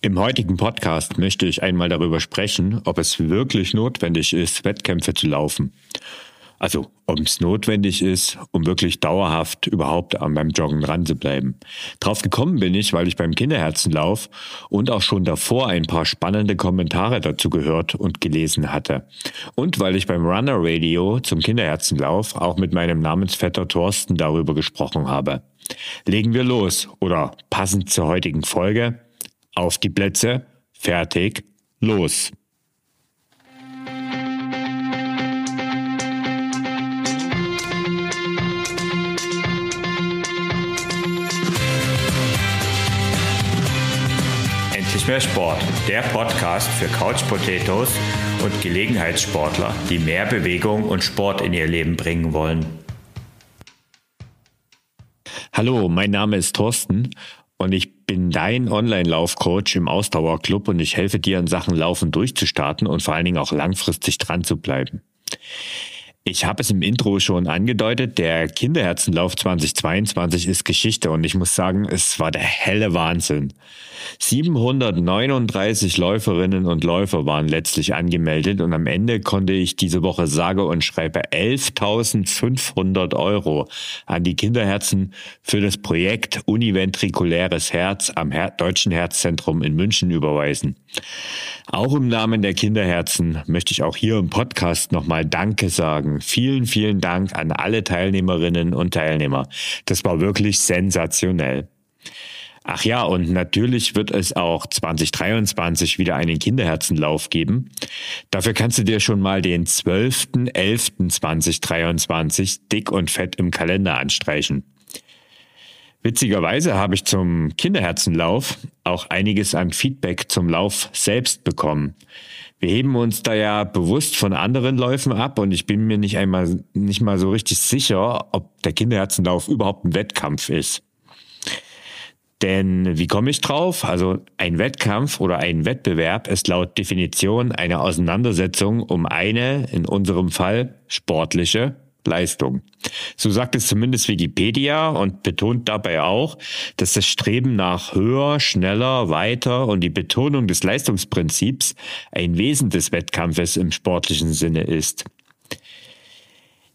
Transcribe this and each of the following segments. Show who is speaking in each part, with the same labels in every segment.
Speaker 1: Im heutigen Podcast möchte ich einmal darüber sprechen, ob es wirklich notwendig ist, Wettkämpfe zu laufen. Also, ob es notwendig ist, um wirklich dauerhaft überhaupt an beim Joggen dran zu bleiben. Drauf gekommen bin ich, weil ich beim Kinderherzenlauf und auch schon davor ein paar spannende Kommentare dazu gehört und gelesen hatte. Und weil ich beim Runner Radio zum Kinderherzenlauf auch mit meinem Namensvetter Thorsten darüber gesprochen habe. Legen wir los oder passend zur heutigen Folge auf die Plätze, fertig, los. Endlich mehr Sport, der Podcast für Couch Potatoes und Gelegenheitssportler, die mehr Bewegung und Sport in ihr Leben bringen wollen. Hallo, mein Name ist Thorsten und ich bin dein Online-Laufcoach im Ausdauerclub und ich helfe dir in Sachen Laufen durchzustarten und vor allen Dingen auch langfristig dran zu bleiben. Ich habe es im Intro schon angedeutet, der Kinderherzenlauf 2022 ist Geschichte und ich muss sagen, es war der helle Wahnsinn. 739 Läuferinnen und Läufer waren letztlich angemeldet und am Ende konnte ich diese Woche sage und schreibe 11.500 Euro an die Kinderherzen für das Projekt Univentrikuläres Herz am Her Deutschen Herzzentrum in München überweisen. Auch im Namen der Kinderherzen möchte ich auch hier im Podcast nochmal Danke sagen. Vielen, vielen Dank an alle Teilnehmerinnen und Teilnehmer. Das war wirklich sensationell. Ach ja, und natürlich wird es auch 2023 wieder einen Kinderherzenlauf geben. Dafür kannst du dir schon mal den 12.11.2023 dick und fett im Kalender anstreichen. Witzigerweise habe ich zum Kinderherzenlauf auch einiges an Feedback zum Lauf selbst bekommen. Wir heben uns da ja bewusst von anderen Läufen ab und ich bin mir nicht einmal nicht mal so richtig sicher, ob der Kinderherzenlauf überhaupt ein Wettkampf ist. Denn wie komme ich drauf? Also ein Wettkampf oder ein Wettbewerb ist laut Definition eine Auseinandersetzung um eine, in unserem Fall sportliche Leistung. So sagt es zumindest Wikipedia und betont dabei auch, dass das Streben nach höher, schneller, weiter und die Betonung des Leistungsprinzips ein Wesen des Wettkampfes im sportlichen Sinne ist.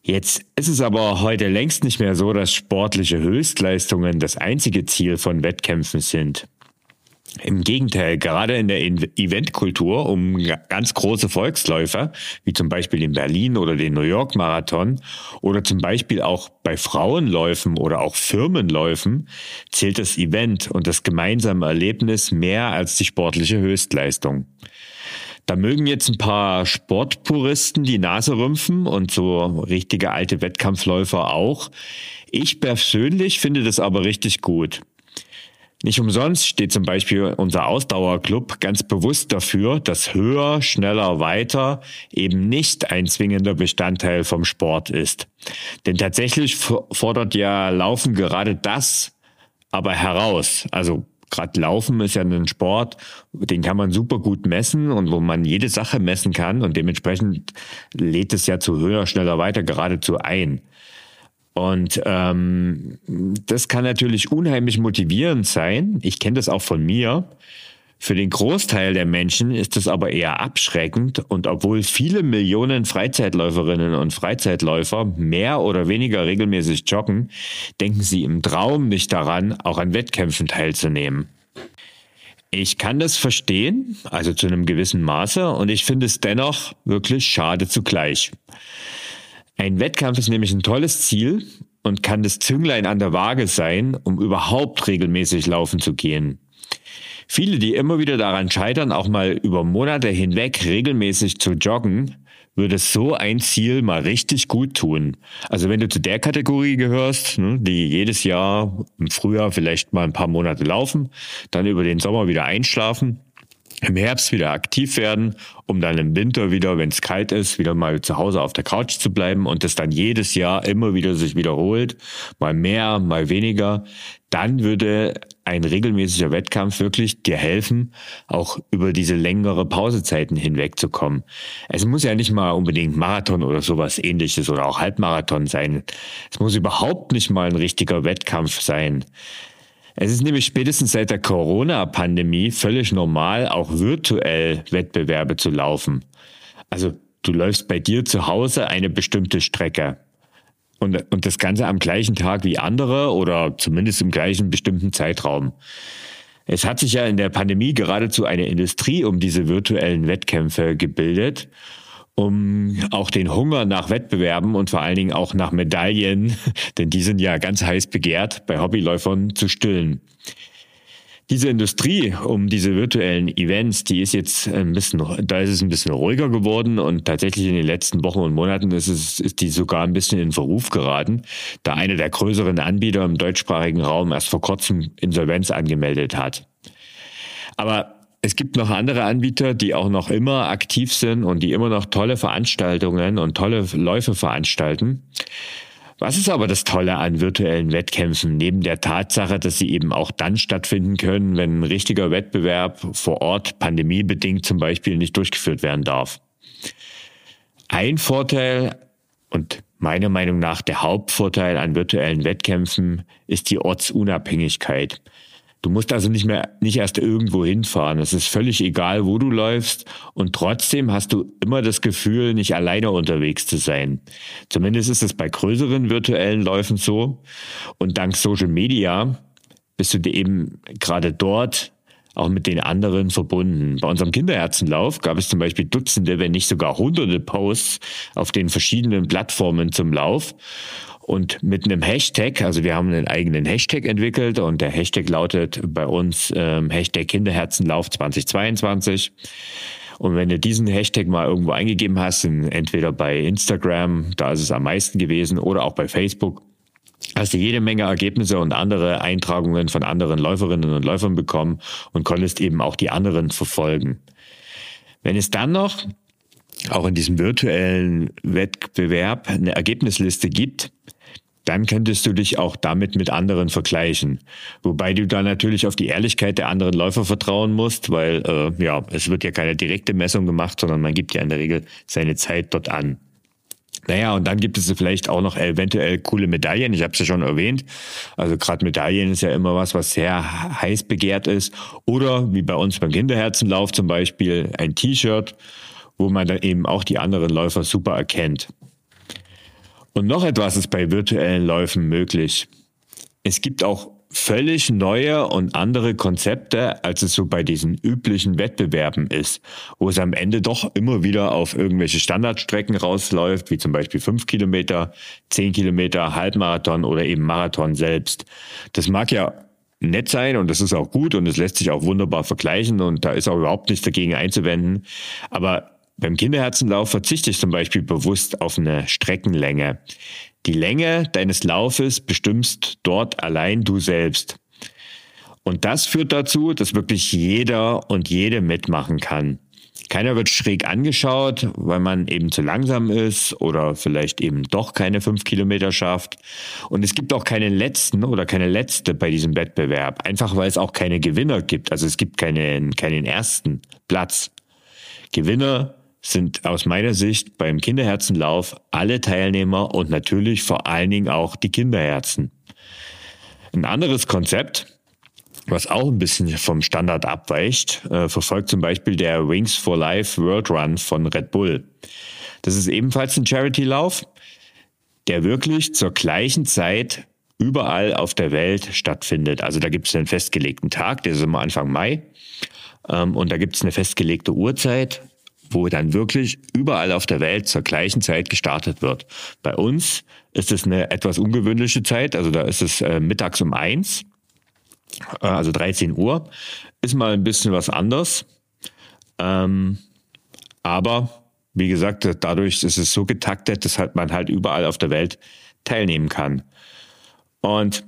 Speaker 1: Jetzt ist es aber heute längst nicht mehr so, dass sportliche Höchstleistungen das einzige Ziel von Wettkämpfen sind. Im Gegenteil, gerade in der Eventkultur um ganz große Volksläufer, wie zum Beispiel in Berlin oder den New York Marathon oder zum Beispiel auch bei Frauenläufen oder auch Firmenläufen, zählt das Event und das gemeinsame Erlebnis mehr als die sportliche Höchstleistung. Da mögen jetzt ein paar Sportpuristen die Nase rümpfen und so richtige alte Wettkampfläufer auch. Ich persönlich finde das aber richtig gut. Nicht umsonst steht zum Beispiel unser Ausdauerclub ganz bewusst dafür, dass höher, schneller, weiter eben nicht ein zwingender Bestandteil vom Sport ist. Denn tatsächlich fordert ja Laufen gerade das aber heraus. Also gerade Laufen ist ja ein Sport, den kann man super gut messen und wo man jede Sache messen kann und dementsprechend lädt es ja zu höher, schneller, weiter geradezu ein. Und ähm, das kann natürlich unheimlich motivierend sein. Ich kenne das auch von mir. Für den Großteil der Menschen ist es aber eher abschreckend und obwohl viele Millionen Freizeitläuferinnen und Freizeitläufer mehr oder weniger regelmäßig joggen, denken sie im Traum nicht daran, auch an Wettkämpfen teilzunehmen. Ich kann das verstehen, also zu einem gewissen Maße, und ich finde es dennoch wirklich schade zugleich. Ein Wettkampf ist nämlich ein tolles Ziel und kann das Zünglein an der Waage sein, um überhaupt regelmäßig laufen zu gehen. Viele, die immer wieder daran scheitern, auch mal über Monate hinweg regelmäßig zu joggen, würde so ein Ziel mal richtig gut tun. Also wenn du zu der Kategorie gehörst, ne, die jedes Jahr im Frühjahr vielleicht mal ein paar Monate laufen, dann über den Sommer wieder einschlafen im Herbst wieder aktiv werden, um dann im Winter wieder, wenn es kalt ist, wieder mal zu Hause auf der Couch zu bleiben und das dann jedes Jahr immer wieder sich wiederholt, mal mehr, mal weniger, dann würde ein regelmäßiger Wettkampf wirklich dir helfen, auch über diese längere Pausezeiten hinwegzukommen. Es muss ja nicht mal unbedingt Marathon oder sowas ähnliches oder auch Halbmarathon sein. Es muss überhaupt nicht mal ein richtiger Wettkampf sein. Es ist nämlich spätestens seit der Corona-Pandemie völlig normal, auch virtuell Wettbewerbe zu laufen. Also du läufst bei dir zu Hause eine bestimmte Strecke. Und, und das Ganze am gleichen Tag wie andere oder zumindest im gleichen bestimmten Zeitraum. Es hat sich ja in der Pandemie geradezu eine Industrie um diese virtuellen Wettkämpfe gebildet um auch den Hunger nach Wettbewerben und vor allen Dingen auch nach Medaillen, denn die sind ja ganz heiß begehrt, bei Hobbyläufern zu stillen. Diese Industrie um diese virtuellen Events, die ist jetzt ein bisschen, da ist es ein bisschen ruhiger geworden und tatsächlich in den letzten Wochen und Monaten ist es, ist die sogar ein bisschen in Verruf geraten, da einer der größeren Anbieter im deutschsprachigen Raum erst vor kurzem Insolvenz angemeldet hat. Aber es gibt noch andere Anbieter, die auch noch immer aktiv sind und die immer noch tolle Veranstaltungen und tolle Läufe veranstalten. Was ist aber das Tolle an virtuellen Wettkämpfen, neben der Tatsache, dass sie eben auch dann stattfinden können, wenn ein richtiger Wettbewerb vor Ort pandemiebedingt zum Beispiel nicht durchgeführt werden darf? Ein Vorteil und meiner Meinung nach der Hauptvorteil an virtuellen Wettkämpfen ist die Ortsunabhängigkeit. Du musst also nicht mehr, nicht erst irgendwo hinfahren. Es ist völlig egal, wo du läufst. Und trotzdem hast du immer das Gefühl, nicht alleine unterwegs zu sein. Zumindest ist es bei größeren virtuellen Läufen so. Und dank Social Media bist du eben gerade dort auch mit den anderen verbunden. Bei unserem Kinderherzenlauf gab es zum Beispiel Dutzende, wenn nicht sogar hunderte Posts auf den verschiedenen Plattformen zum Lauf. Und mit einem Hashtag, also wir haben einen eigenen Hashtag entwickelt und der Hashtag lautet bei uns ähm, Hashtag Kinderherzenlauf 2022. Und wenn du diesen Hashtag mal irgendwo eingegeben hast, entweder bei Instagram, da ist es am meisten gewesen, oder auch bei Facebook, hast du jede Menge Ergebnisse und andere Eintragungen von anderen Läuferinnen und Läufern bekommen und konntest eben auch die anderen verfolgen. Wenn es dann noch auch in diesem virtuellen Wettbewerb eine Ergebnisliste gibt, dann könntest du dich auch damit mit anderen vergleichen. Wobei du da natürlich auf die Ehrlichkeit der anderen Läufer vertrauen musst, weil äh, ja, es wird ja keine direkte Messung gemacht, sondern man gibt ja in der Regel seine Zeit dort an. Naja, und dann gibt es vielleicht auch noch eventuell coole Medaillen. Ich habe es ja schon erwähnt. Also gerade Medaillen ist ja immer was, was sehr heiß begehrt ist. Oder wie bei uns beim Kinderherzenlauf zum Beispiel ein T-Shirt, wo man dann eben auch die anderen Läufer super erkennt. Und noch etwas ist bei virtuellen Läufen möglich. Es gibt auch völlig neue und andere Konzepte, als es so bei diesen üblichen Wettbewerben ist, wo es am Ende doch immer wieder auf irgendwelche Standardstrecken rausläuft, wie zum Beispiel fünf Kilometer, zehn Kilometer, Halbmarathon oder eben Marathon selbst. Das mag ja nett sein und das ist auch gut und es lässt sich auch wunderbar vergleichen und da ist auch überhaupt nichts dagegen einzuwenden. Aber beim Kinderherzenlauf verzichte ich zum Beispiel bewusst auf eine Streckenlänge. Die Länge deines Laufes bestimmst dort allein du selbst. Und das führt dazu, dass wirklich jeder und jede mitmachen kann. Keiner wird schräg angeschaut, weil man eben zu langsam ist oder vielleicht eben doch keine fünf Kilometer schafft. Und es gibt auch keinen letzten oder keine letzte bei diesem Wettbewerb. Einfach weil es auch keine Gewinner gibt. Also es gibt keinen, keinen ersten Platz. Gewinner sind aus meiner Sicht beim Kinderherzenlauf alle Teilnehmer und natürlich vor allen Dingen auch die Kinderherzen. Ein anderes Konzept, was auch ein bisschen vom Standard abweicht, äh, verfolgt zum Beispiel der Wings for Life World Run von Red Bull. Das ist ebenfalls ein Charity-Lauf, der wirklich zur gleichen Zeit überall auf der Welt stattfindet. Also da gibt es einen festgelegten Tag, der ist immer Anfang Mai. Ähm, und da gibt es eine festgelegte Uhrzeit wo dann wirklich überall auf der Welt zur gleichen Zeit gestartet wird. Bei uns ist es eine etwas ungewöhnliche Zeit, also da ist es äh, mittags um eins, äh, also 13 Uhr, ist mal ein bisschen was anders. Ähm, aber wie gesagt, dadurch ist es so getaktet, dass halt man halt überall auf der Welt teilnehmen kann. Und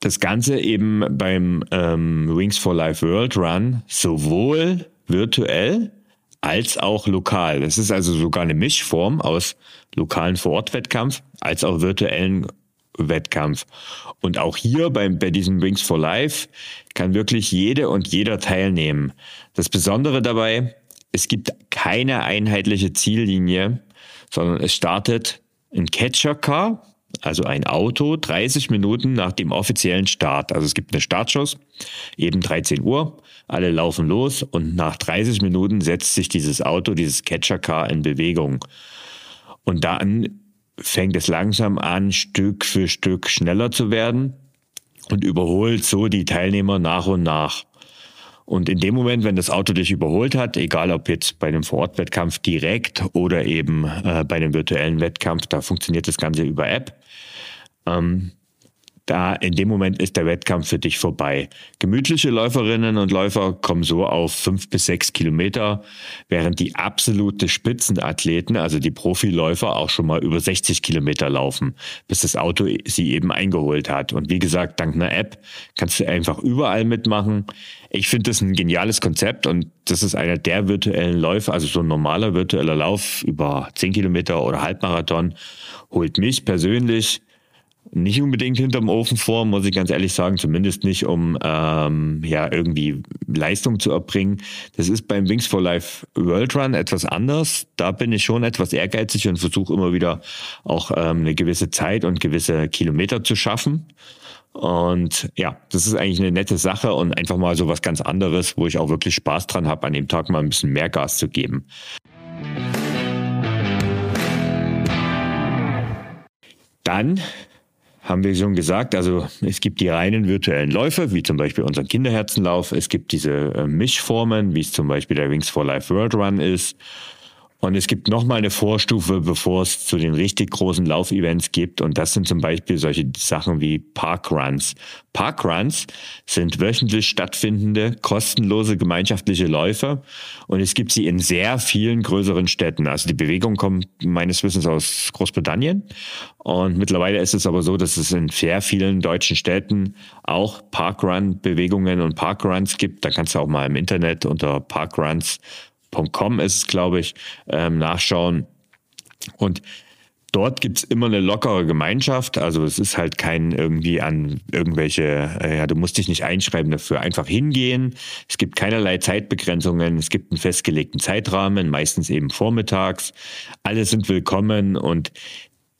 Speaker 1: das Ganze eben beim ähm, Wings for Life World Run sowohl virtuell als auch lokal. Es ist also sogar eine Mischform aus lokalen Vorortwettkampf als auch virtuellen Wettkampf. Und auch hier beim, bei diesem Wings for Life kann wirklich jede und jeder teilnehmen. Das Besondere dabei, es gibt keine einheitliche Ziellinie, sondern es startet ein Catcher Car, also ein Auto, 30 Minuten nach dem offiziellen Start. Also es gibt einen Startschuss, eben 13 Uhr, alle laufen los und nach 30 Minuten setzt sich dieses Auto, dieses Catcher-Car in Bewegung. Und dann fängt es langsam an, Stück für Stück schneller zu werden und überholt so die Teilnehmer nach und nach. Und in dem Moment, wenn das Auto dich überholt hat, egal ob jetzt bei einem Vorortwettkampf direkt oder eben äh, bei einem virtuellen Wettkampf, da funktioniert das Ganze über App, ähm, da in dem Moment ist der Wettkampf für dich vorbei. Gemütliche Läuferinnen und Läufer kommen so auf fünf bis sechs Kilometer, während die absolute Spitzenathleten, also die Profiläufer, auch schon mal über 60 Kilometer laufen, bis das Auto sie eben eingeholt hat. Und wie gesagt, dank einer App kannst du einfach überall mitmachen. Ich finde das ein geniales Konzept und das ist einer der virtuellen Läufe, also so ein normaler virtueller Lauf über zehn Kilometer oder Halbmarathon, holt mich persönlich nicht unbedingt hinterm Ofen vor, muss ich ganz ehrlich sagen, zumindest nicht, um ähm, ja irgendwie Leistung zu erbringen. Das ist beim Wings for Life World Run etwas anders. Da bin ich schon etwas ehrgeizig und versuche immer wieder auch ähm, eine gewisse Zeit und gewisse Kilometer zu schaffen. Und ja, das ist eigentlich eine nette Sache und einfach mal so was ganz anderes, wo ich auch wirklich Spaß dran habe, an dem Tag mal ein bisschen mehr Gas zu geben. Dann haben wir schon gesagt, also es gibt die reinen virtuellen Läufe, wie zum Beispiel unseren Kinderherzenlauf. Es gibt diese äh, Mischformen, wie es zum Beispiel der Wings for Life World Run ist. Und es gibt noch mal eine Vorstufe, bevor es zu den richtig großen Laufevents gibt. Und das sind zum Beispiel solche Sachen wie Parkruns. Parkruns sind wöchentlich stattfindende, kostenlose gemeinschaftliche Läufe. Und es gibt sie in sehr vielen größeren Städten. Also die Bewegung kommt meines Wissens aus Großbritannien. Und mittlerweile ist es aber so, dass es in sehr vielen deutschen Städten auch Parkrun-Bewegungen und Parkruns gibt. Da kannst du auch mal im Internet unter Parkruns Com ist glaube ich, ähm, nachschauen. Und dort gibt's immer eine lockere Gemeinschaft. Also es ist halt kein irgendwie an irgendwelche, äh, ja, du musst dich nicht einschreiben dafür. Einfach hingehen. Es gibt keinerlei Zeitbegrenzungen. Es gibt einen festgelegten Zeitrahmen, meistens eben vormittags. Alle sind willkommen und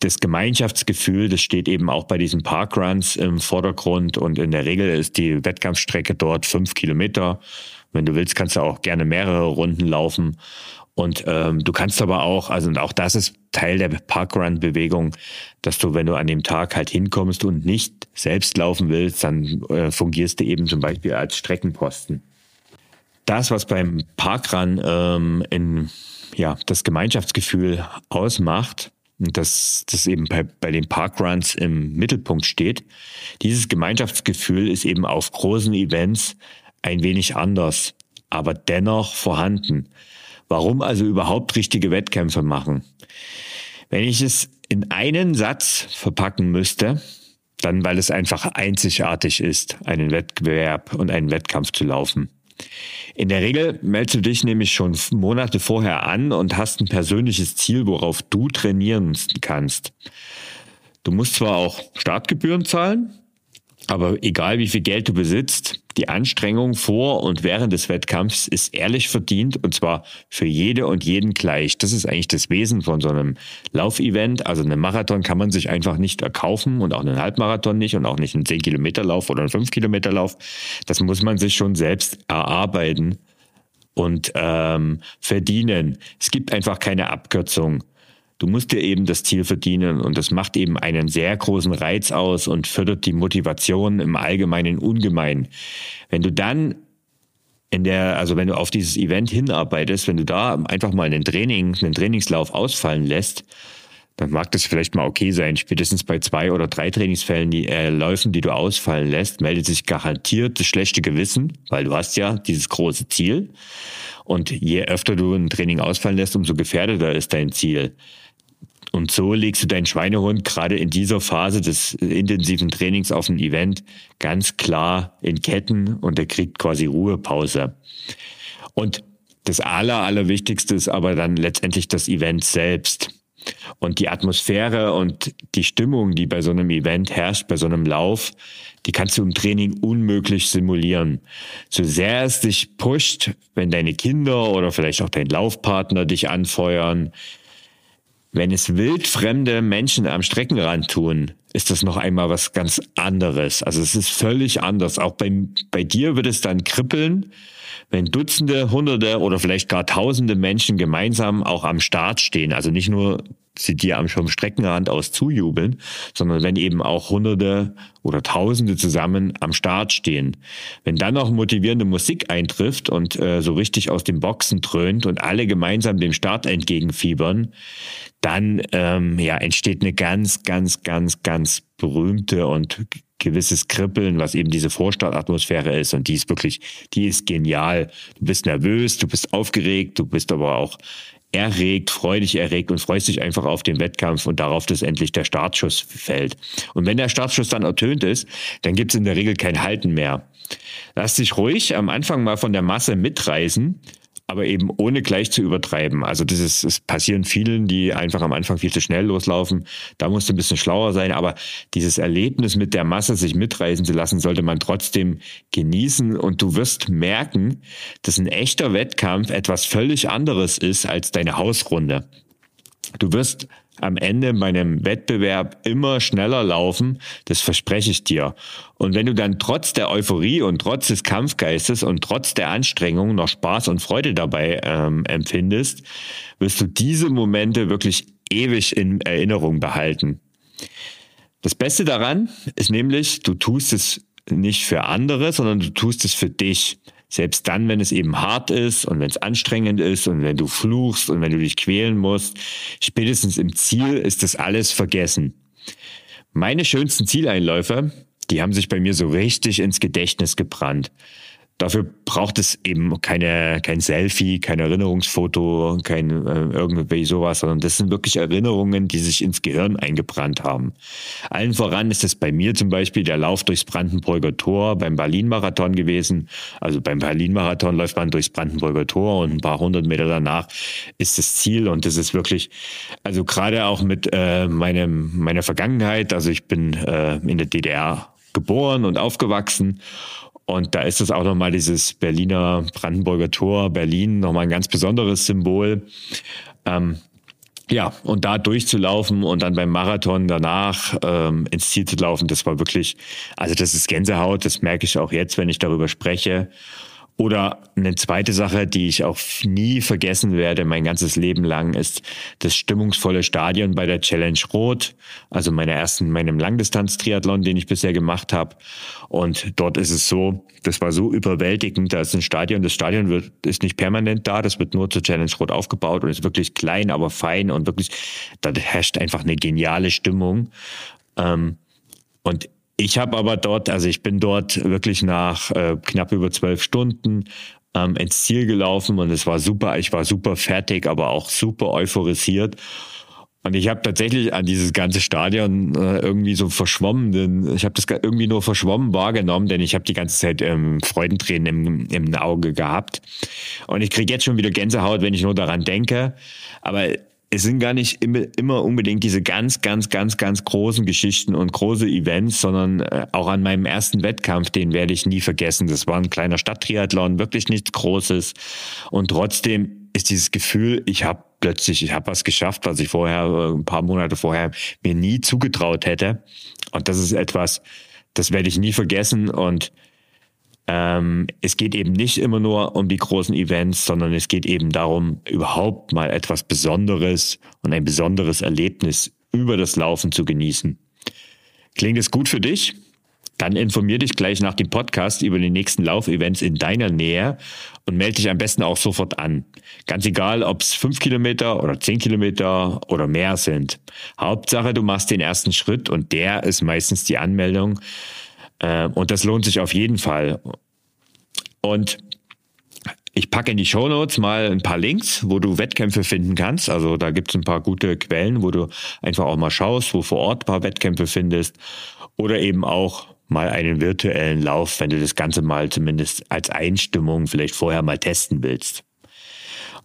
Speaker 1: das Gemeinschaftsgefühl, das steht eben auch bei diesen Parkruns im Vordergrund und in der Regel ist die Wettkampfstrecke dort fünf Kilometer wenn du willst, kannst du auch gerne mehrere Runden laufen. Und ähm, du kannst aber auch, also und auch das ist Teil der Parkrun-Bewegung, dass du, wenn du an dem Tag halt hinkommst und nicht selbst laufen willst, dann äh, fungierst du eben zum Beispiel als Streckenposten. Das, was beim Parkrun ähm, in ja das Gemeinschaftsgefühl ausmacht, und das, das eben bei, bei den Parkruns im Mittelpunkt steht. Dieses Gemeinschaftsgefühl ist eben auf großen Events ein wenig anders, aber dennoch vorhanden. Warum also überhaupt richtige Wettkämpfe machen? Wenn ich es in einen Satz verpacken müsste, dann weil es einfach einzigartig ist, einen Wettbewerb und einen Wettkampf zu laufen. In der Regel meldest du dich nämlich schon Monate vorher an und hast ein persönliches Ziel, worauf du trainieren kannst. Du musst zwar auch Startgebühren zahlen, aber egal wie viel Geld du besitzt, die Anstrengung vor und während des Wettkampfs ist ehrlich verdient und zwar für jede und jeden gleich. Das ist eigentlich das Wesen von so einem Laufevent. Also einen Marathon kann man sich einfach nicht erkaufen und auch einen Halbmarathon nicht und auch nicht einen 10 Kilometer Lauf oder einen 5 Kilometer Lauf. Das muss man sich schon selbst erarbeiten und ähm, verdienen. Es gibt einfach keine Abkürzung. Du musst dir eben das Ziel verdienen und das macht eben einen sehr großen Reiz aus und fördert die Motivation im Allgemeinen ungemein. Wenn du dann in der, also wenn du auf dieses Event hinarbeitest, wenn du da einfach mal einen Training, einen Trainingslauf ausfallen lässt, dann mag das vielleicht mal okay sein. Spätestens bei zwei oder drei Trainingsfällen, die äh, Läufen, die du ausfallen lässt, meldet sich garantiert das schlechte Gewissen, weil du hast ja dieses große Ziel. Und je öfter du ein Training ausfallen lässt, umso gefährdeter ist dein Ziel. Und so legst du deinen Schweinehund gerade in dieser Phase des intensiven Trainings auf ein Event ganz klar in Ketten und er kriegt quasi Ruhepause. Und das Aller, Allerwichtigste ist aber dann letztendlich das Event selbst. Und die Atmosphäre und die Stimmung, die bei so einem Event herrscht, bei so einem Lauf, die kannst du im Training unmöglich simulieren. So sehr es dich pusht, wenn deine Kinder oder vielleicht auch dein Laufpartner dich anfeuern, Wenn es wildfremde Menschen am Streckenrand tun, ist das noch einmal was ganz anderes. Also es ist völlig anders. Auch bei, bei dir wird es dann kribbeln, wenn Dutzende, Hunderte oder vielleicht gar Tausende Menschen gemeinsam auch am Start stehen. Also nicht nur sie dir am vom Streckenrand aus zujubeln, sondern wenn eben auch Hunderte oder Tausende zusammen am Start stehen. Wenn dann noch motivierende Musik eintrifft und äh, so richtig aus den Boxen dröhnt und alle gemeinsam dem Start entgegenfiebern, dann ähm, ja, entsteht eine ganz, ganz, ganz, ganz berühmte und gewisses Kribbeln, was eben diese Vorstadtatmosphäre ist. Und die ist wirklich, die ist genial. Du bist nervös, du bist aufgeregt, du bist aber auch erregt, freudig erregt und freust dich einfach auf den Wettkampf und darauf, dass endlich der Startschuss fällt. Und wenn der Startschuss dann ertönt ist, dann gibt es in der Regel kein Halten mehr. Lass dich ruhig am Anfang mal von der Masse mitreißen aber eben ohne gleich zu übertreiben. Also das ist, es passieren vielen, die einfach am Anfang viel zu schnell loslaufen. Da musst du ein bisschen schlauer sein, aber dieses Erlebnis mit der Masse sich mitreißen zu lassen, sollte man trotzdem genießen und du wirst merken, dass ein echter Wettkampf etwas völlig anderes ist als deine Hausrunde. Du wirst am Ende bei einem Wettbewerb immer schneller laufen, das verspreche ich dir. Und wenn du dann trotz der Euphorie und trotz des Kampfgeistes und trotz der Anstrengung noch Spaß und Freude dabei ähm, empfindest, wirst du diese Momente wirklich ewig in Erinnerung behalten. Das Beste daran ist nämlich, du tust es nicht für andere, sondern du tust es für dich. Selbst dann, wenn es eben hart ist und wenn es anstrengend ist und wenn du fluchst und wenn du dich quälen musst, spätestens im Ziel ist das alles vergessen. Meine schönsten Zieleinläufe, die haben sich bei mir so richtig ins Gedächtnis gebrannt. Dafür braucht es eben keine, kein Selfie, kein Erinnerungsfoto, kein äh, irgendwie sowas, sondern das sind wirklich Erinnerungen, die sich ins Gehirn eingebrannt haben. Allen voran ist es bei mir zum Beispiel der Lauf durchs Brandenburger Tor beim Berlin-Marathon gewesen. Also beim Berlin-Marathon läuft man durchs Brandenburger Tor und ein paar hundert Meter danach ist das Ziel und das ist wirklich, also gerade auch mit äh, meinem, meiner Vergangenheit, also ich bin äh, in der DDR geboren und aufgewachsen und da ist es auch nochmal dieses Berliner Brandenburger Tor, Berlin, nochmal ein ganz besonderes Symbol. Ähm, ja, und da durchzulaufen und dann beim Marathon danach ähm, ins Ziel zu laufen, das war wirklich, also das ist Gänsehaut, das merke ich auch jetzt, wenn ich darüber spreche. Oder eine zweite Sache, die ich auch nie vergessen werde, mein ganzes Leben lang, ist das stimmungsvolle Stadion bei der Challenge Rot, also meiner ersten, meinem Langdistanz-Triathlon, den ich bisher gemacht habe. Und dort ist es so, das war so überwältigend, da ist ein Stadion, das Stadion wird, ist nicht permanent da, das wird nur zur Challenge Rot aufgebaut und ist wirklich klein, aber fein und wirklich, da herrscht einfach eine geniale Stimmung. Ähm, und ich habe aber dort, also ich bin dort wirklich nach äh, knapp über zwölf Stunden ähm, ins Ziel gelaufen und es war super. Ich war super fertig, aber auch super euphorisiert. Und ich habe tatsächlich an dieses ganze Stadion äh, irgendwie so verschwommen, denn ich habe das irgendwie nur verschwommen wahrgenommen, denn ich habe die ganze Zeit ähm, Freudentränen im, im Auge gehabt. Und ich kriege jetzt schon wieder Gänsehaut, wenn ich nur daran denke. Aber es sind gar nicht immer unbedingt diese ganz, ganz, ganz, ganz großen Geschichten und große Events, sondern äh, auch an meinem ersten Wettkampf, den werde ich nie vergessen. Das war ein kleiner Stadttriathlon, wirklich nichts Großes. Und trotzdem ist dieses Gefühl, ich habe plötzlich, ich habe was geschafft, was ich vorher, äh, ein paar Monate vorher mir nie zugetraut hätte. Und das ist etwas, das werde ich nie vergessen. Und ähm, es geht eben nicht immer nur um die großen Events, sondern es geht eben darum, überhaupt mal etwas Besonderes und ein besonderes Erlebnis über das Laufen zu genießen. Klingt es gut für dich? Dann informier dich gleich nach dem Podcast über die nächsten Laufevents in deiner Nähe und melde dich am besten auch sofort an. Ganz egal, ob es fünf Kilometer oder zehn Kilometer oder mehr sind. Hauptsache, du machst den ersten Schritt und der ist meistens die Anmeldung und das lohnt sich auf jeden Fall. Und ich packe in die Show Notes mal ein paar Links, wo du Wettkämpfe finden kannst. Also da gibt es ein paar gute Quellen, wo du einfach auch mal schaust, wo vor Ort ein paar Wettkämpfe findest. Oder eben auch mal einen virtuellen Lauf, wenn du das Ganze mal zumindest als Einstimmung vielleicht vorher mal testen willst.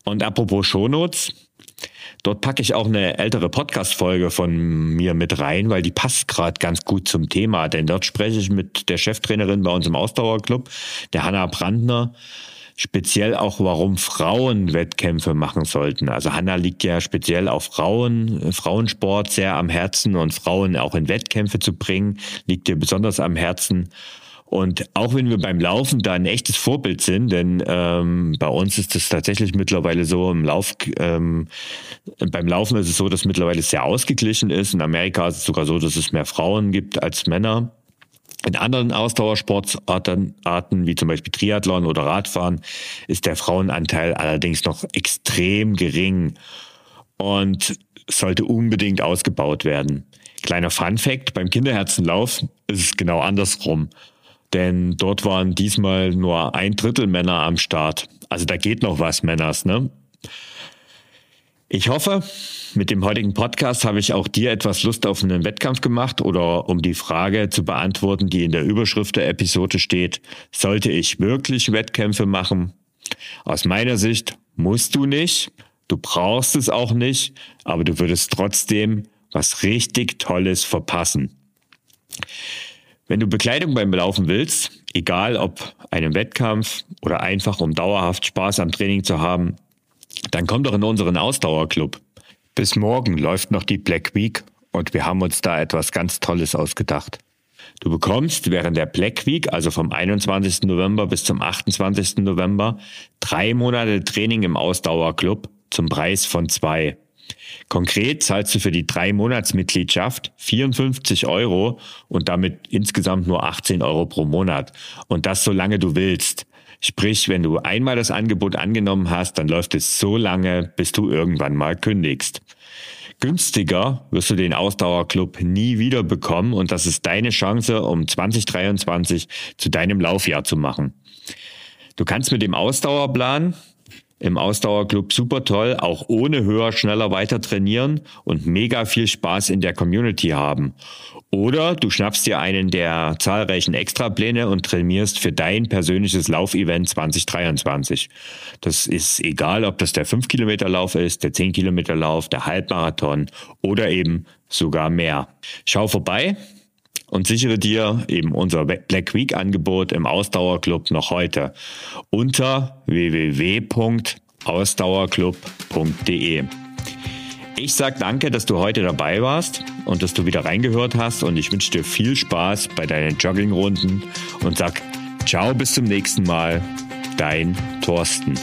Speaker 1: Und apropos Shownotes, Dort packe ich auch eine ältere Podcast-Folge von mir mit rein, weil die passt gerade ganz gut zum Thema. Denn dort spreche ich mit der Cheftrainerin bei uns im Ausdauerclub, der Hanna Brandner. speziell auch, warum Frauen Wettkämpfe machen sollten. Also Hanna liegt ja speziell auf Frauen, Frauensport sehr am Herzen und Frauen auch in Wettkämpfe zu bringen, liegt ihr besonders am Herzen. Und auch wenn wir beim Laufen da ein echtes Vorbild sind, denn ähm, bei uns ist es tatsächlich mittlerweile so im Lauf, ähm, beim Laufen ist es so, dass mittlerweile sehr ausgeglichen ist. In Amerika ist es sogar so, dass es mehr Frauen gibt als Männer. In anderen Ausdauersportarten, Arten, wie zum Beispiel Triathlon oder Radfahren, ist der Frauenanteil allerdings noch extrem gering und sollte unbedingt ausgebaut werden. Kleiner Fun Fact, beim Kinderherzenlauf ist es genau andersrum. Denn dort waren diesmal nur ein Drittel Männer am Start. Also da geht noch was, Männers, ne? Ich hoffe, mit dem heutigen Podcast habe ich auch dir etwas Lust auf einen Wettkampf gemacht oder um die Frage zu beantworten, die in der Überschrift der Episode steht, sollte ich wirklich Wettkämpfe machen? Aus meiner Sicht musst du nicht, du brauchst es auch nicht, aber du würdest trotzdem was richtig Tolles verpassen. Wenn du Bekleidung beim Laufen willst, egal ob einem Wettkampf oder einfach um dauerhaft Spaß am Training zu haben, dann komm doch in unseren Ausdauerclub. Bis morgen läuft noch die Black Week und wir haben uns da etwas ganz Tolles ausgedacht. Du bekommst während der Black Week, also vom 21. November bis zum 28. November, drei Monate Training im Ausdauerclub zum Preis von zwei. Konkret zahlst du für die drei Monatsmitgliedschaft 54 Euro und damit insgesamt nur 18 Euro pro Monat. Und das solange du willst. Sprich, wenn du einmal das Angebot angenommen hast, dann läuft es so lange, bis du irgendwann mal kündigst. Günstiger wirst du den Ausdauerclub nie wieder bekommen und das ist deine Chance, um 2023 zu deinem Laufjahr zu machen. Du kannst mit dem Ausdauerplan im Ausdauerclub super toll, auch ohne höher, schneller weiter trainieren und mega viel Spaß in der Community haben. Oder du schnappst dir einen der zahlreichen Extrapläne und trainierst für dein persönliches Laufevent 2023. Das ist egal, ob das der 5 Kilometer Lauf ist, der 10 Kilometer Lauf, der Halbmarathon oder eben sogar mehr. Schau vorbei und sichere dir eben unser Black Week Angebot im Ausdauerclub noch heute unter www.ausdauerclub.de. Ich sag danke, dass du heute dabei warst und dass du wieder reingehört hast und ich wünsche dir viel Spaß bei deinen Joggingrunden und sag ciao bis zum nächsten Mal, dein Thorsten.